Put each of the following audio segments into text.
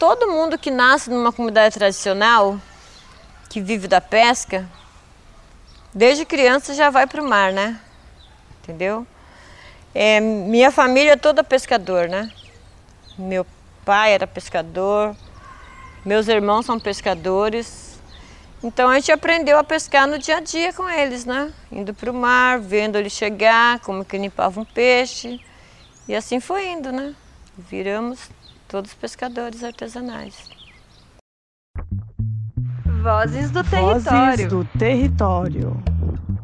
Todo mundo que nasce numa comunidade tradicional, que vive da pesca, desde criança já vai para o mar, né? Entendeu? É, minha família é toda pescador, né? Meu pai era pescador, meus irmãos são pescadores. Então a gente aprendeu a pescar no dia a dia com eles, né? Indo para o mar, vendo ele chegar, como que limpava um peixe. E assim foi indo, né? Viramos todos pescadores artesanais. Vozes do território. Vozes do território.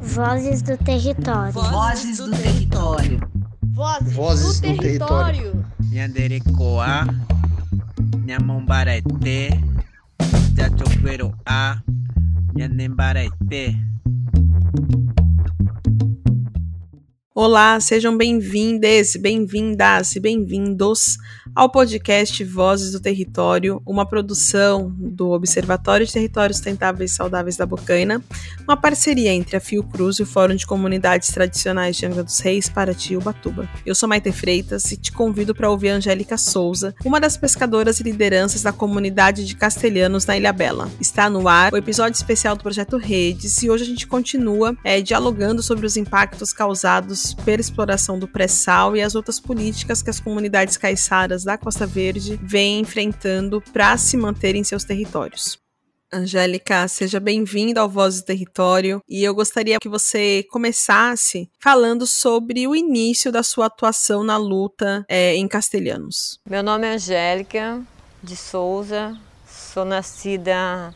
Vozes do território. Vozes do território. Vozes, do, território. Nyanderekoa, Nyamombarete, Jachoqueroa, Nyanembarete. Olá, sejam bem-vindes, bem-vindas e bem-vindos ao podcast Vozes do Território, uma produção do Observatório de Territórios Sustentáveis e Saudáveis da Bocaina, uma parceria entre a Fiocruz e o Fórum de Comunidades Tradicionais de Angra dos Reis, Paraty e Ubatuba. Eu sou Maite Freitas e te convido para ouvir a Angélica Souza, uma das pescadoras e lideranças da comunidade de castelhanos na Ilha Bela. Está no ar o episódio especial do projeto Redes e hoje a gente continua é, dialogando sobre os impactos causados pela exploração do pré-sal e as outras políticas que as comunidades caiçaras da Costa Verde vêm enfrentando para se manter em seus territórios. Angélica, seja bem-vinda ao Voz do Território e eu gostaria que você começasse falando sobre o início da sua atuação na luta é, em Castelhanos. Meu nome é Angélica de Souza, sou nascida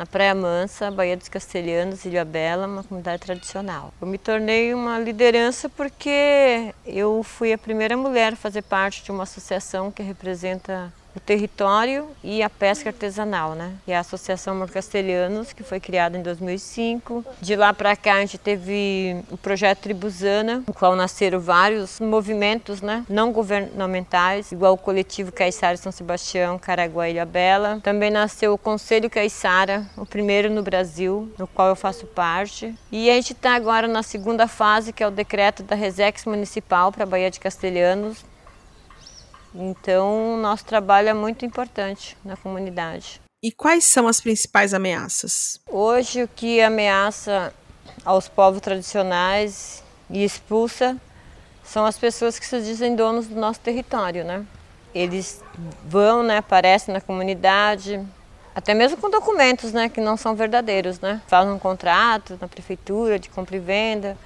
na Praia Mansa, Baía dos Castelhanos, Ilha Bela, uma comunidade tradicional. Eu me tornei uma liderança porque eu fui a primeira mulher a fazer parte de uma associação que representa o território e a pesca artesanal, né? E a Associação Amor Castelhanos, que foi criada em 2005. De lá para cá a gente teve o projeto Tribuzana, no qual nasceram vários movimentos, né? Não governamentais, igual o coletivo Caiçara São Sebastião, Caraguá Ilha Bela. Também nasceu o Conselho Caiçara, o primeiro no Brasil, no qual eu faço parte. E a gente está agora na segunda fase, que é o decreto da Resex Municipal para a Baía de Castelhanos, então, nosso trabalho é muito importante na comunidade. E quais são as principais ameaças? Hoje, o que ameaça aos povos tradicionais e expulsa são as pessoas que se dizem donos do nosso território, né? Eles vão, né, aparecem na comunidade, até mesmo com documentos, né, que não são verdadeiros, né? Fazem um contrato na prefeitura de compra e venda,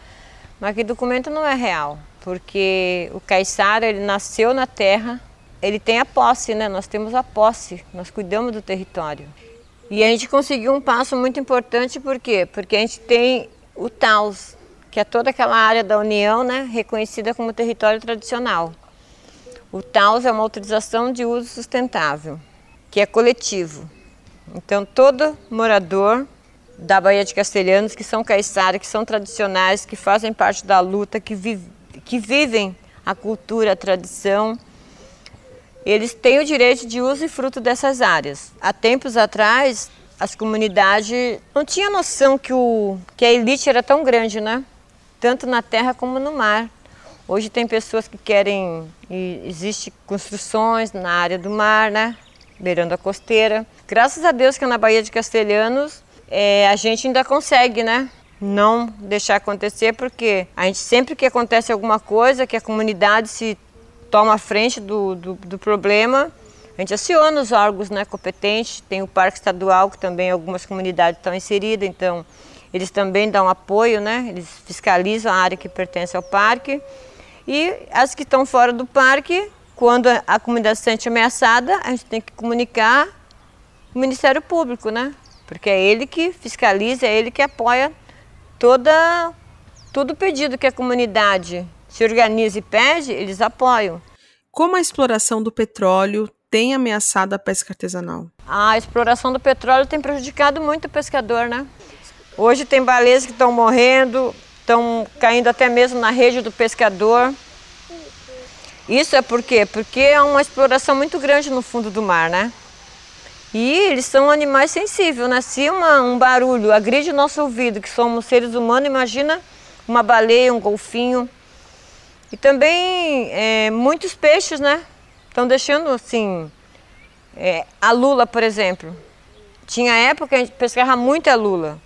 mas que documento não é real porque o caiçara ele nasceu na terra, ele tem a posse, né? Nós temos a posse, nós cuidamos do território. E a gente conseguiu um passo muito importante, por quê? Porque a gente tem o TAUS, que é toda aquela área da União, né, reconhecida como território tradicional. O TAUS é uma autorização de uso sustentável, que é coletivo. Então, todo morador da Baía de Castelhanos, que são caiçara, que são tradicionais, que fazem parte da luta, que vivem que vivem a cultura, a tradição, eles têm o direito de uso e fruto dessas áreas. Há tempos atrás, as comunidades não tinham noção que, o, que a elite era tão grande, né? Tanto na terra como no mar. Hoje tem pessoas que querem, existe construções na área do mar, né? Beirando a costeira. Graças a Deus que na Baía de Castelhanos é, a gente ainda consegue, né? Não deixar acontecer, porque a gente sempre que acontece alguma coisa, que a comunidade se toma a frente do, do, do problema, a gente aciona os órgãos né, competentes, tem o Parque Estadual, que também algumas comunidades estão inseridas, então eles também dão apoio, né, eles fiscalizam a área que pertence ao parque. E as que estão fora do parque, quando a comunidade se sente ameaçada, a gente tem que comunicar o Ministério Público, né? Porque é ele que fiscaliza, é ele que apoia toda, todo pedido que a comunidade se organiza e pede, eles apoiam. Como a exploração do petróleo tem ameaçado a pesca artesanal? A exploração do petróleo tem prejudicado muito o pescador, né? Hoje tem baleias que estão morrendo, estão caindo até mesmo na rede do pescador. Isso é por quê? Porque é uma exploração muito grande no fundo do mar, né? E eles são animais sensíveis, né? Se uma, um barulho agride o nosso ouvido, que somos seres humanos, imagina uma baleia, um golfinho. E também é, muitos peixes, né? Estão deixando assim É, a lula, por exemplo. Tinha época que a gente pescava muita lula.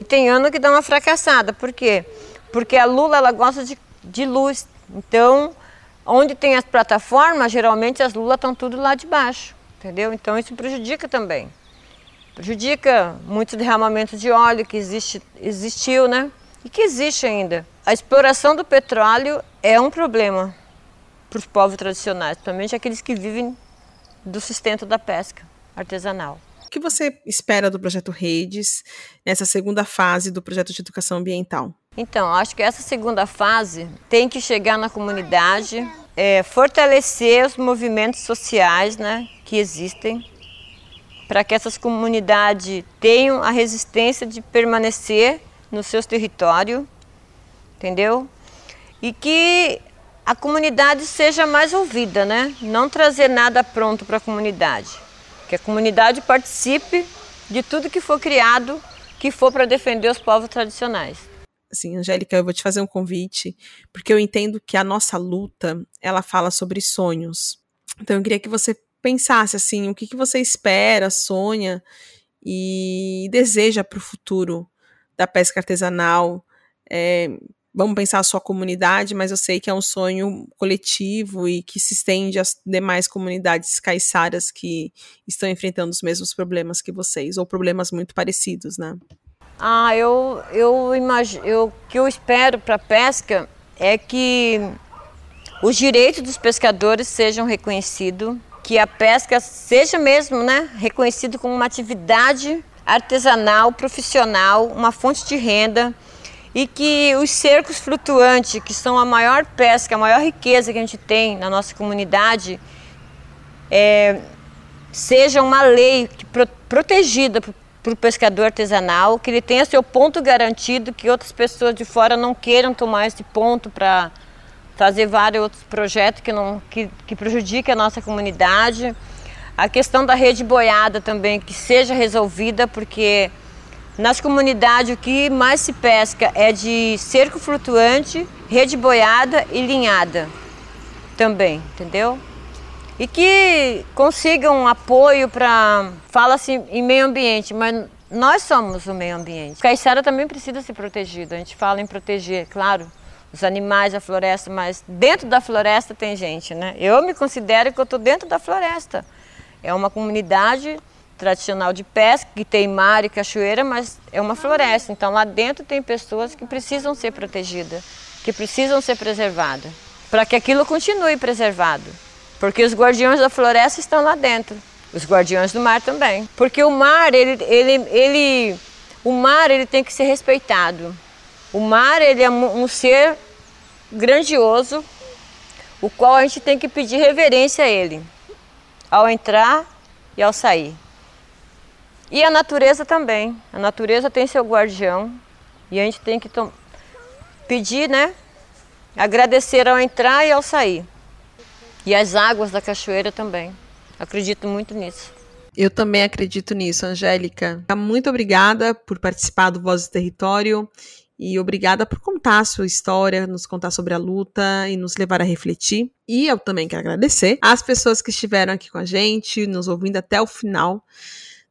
E tem ano que dá uma fracassada. Por quê? Porque a lula ela gosta de, de luz. Então, onde tem as plataformas, geralmente as lulas estão tudo lá de baixo. Entendeu? Então isso prejudica também. Prejudica muitos derramamentos de óleo que existe, existiu, né? E que existe ainda. A exploração do petróleo é um problema para os povos tradicionais, principalmente aqueles que vivem do sustento da pesca artesanal. O que você espera do projeto Redes nessa segunda fase do projeto de educação ambiental? Então, acho que essa segunda fase tem que chegar na comunidade, é, fortalecer os movimentos sociais né, que existem, para que essas comunidades tenham a resistência de permanecer nos seus territórios, entendeu? E que a comunidade seja mais ouvida, né? Não trazer nada pronto para a comunidade. Que a comunidade participe de tudo que for criado, que for para defender os povos tradicionais. Assim, Angélica, eu vou te fazer um convite, porque eu entendo que a nossa luta, ela fala sobre sonhos. Então eu queria que você pensasse assim, o que, que você espera, sonha e deseja para o futuro da pesca artesanal, é, vamos pensar a sua comunidade, mas eu sei que é um sonho coletivo e que se estende às demais comunidades caiçaras que estão enfrentando os mesmos problemas que vocês, ou problemas muito parecidos, né? Ah, eu, eu imagino, eu, que eu espero para a pesca é que os direitos dos pescadores sejam reconhecidos, que a pesca seja mesmo, né, reconhecido como uma atividade artesanal, profissional, uma fonte de renda, e que os cercos flutuantes, que são a maior pesca, a maior riqueza que a gente tem na nossa comunidade, é, seja uma lei que, pro, protegida para o pescador artesanal, que ele tenha seu ponto garantido, que outras pessoas de fora não queiram tomar esse ponto para fazer vários outros projetos que, não, que, que prejudiquem a nossa comunidade. A questão da rede boiada também, que seja resolvida, porque nas comunidades, o que mais se pesca é de cerco flutuante, rede boiada e linhada também, entendeu? E que consigam apoio para. Fala-se em meio ambiente, mas nós somos o meio ambiente. Caiçara também precisa ser protegido. A gente fala em proteger, claro, os animais, a floresta, mas dentro da floresta tem gente, né? Eu me considero que eu estou dentro da floresta. É uma comunidade tradicional de pesca, que tem mar e cachoeira, mas é uma floresta. Então lá dentro tem pessoas que precisam ser protegidas, que precisam ser preservadas, para que aquilo continue preservado. Porque os guardiões da floresta estão lá dentro, os guardiões do mar também. Porque o mar, ele, ele, ele, o mar ele tem que ser respeitado. O mar ele é um ser grandioso, o qual a gente tem que pedir reverência a ele, ao entrar e ao sair. E a natureza também. A natureza tem seu guardião e a gente tem que pedir, né? Agradecer ao entrar e ao sair. E as águas da cachoeira também. Acredito muito nisso. Eu também acredito nisso, Angélica. Muito obrigada por participar do Voz do Território e obrigada por contar a sua história, nos contar sobre a luta e nos levar a refletir. E eu também quero agradecer às pessoas que estiveram aqui com a gente, nos ouvindo até o final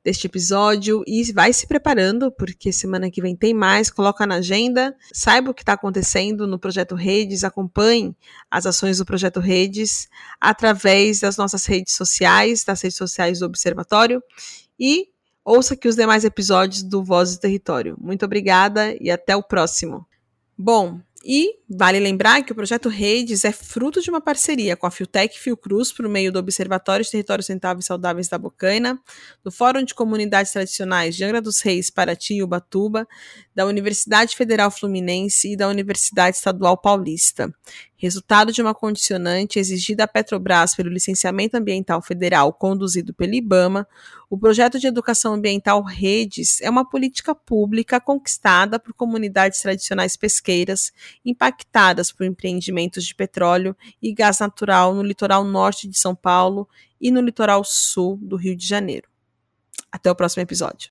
deste episódio e vai se preparando, porque semana que vem tem mais, coloca na agenda, saiba o que está acontecendo no Projeto Redes, acompanhe as ações do Projeto Redes através das nossas redes sociais, das redes sociais do Observatório e ouça aqui os demais episódios do Voz do Território. Muito obrigada e até o próximo. Bom, e vale lembrar que o projeto Redes é fruto de uma parceria com a Fiotec e Fiocruz por meio do Observatório de Territórios Rentáveis e Saudáveis da Bocaina, do Fórum de Comunidades Tradicionais de Angra dos Reis, Paraty e Ubatuba, da Universidade Federal Fluminense e da Universidade Estadual Paulista. Resultado de uma condicionante exigida à Petrobras pelo Licenciamento Ambiental Federal conduzido pelo IBAMA, o projeto de educação ambiental Redes é uma política pública conquistada por comunidades tradicionais pesqueiras impactadas por empreendimentos de petróleo e gás natural no litoral norte de São Paulo e no litoral sul do Rio de Janeiro. Até o próximo episódio.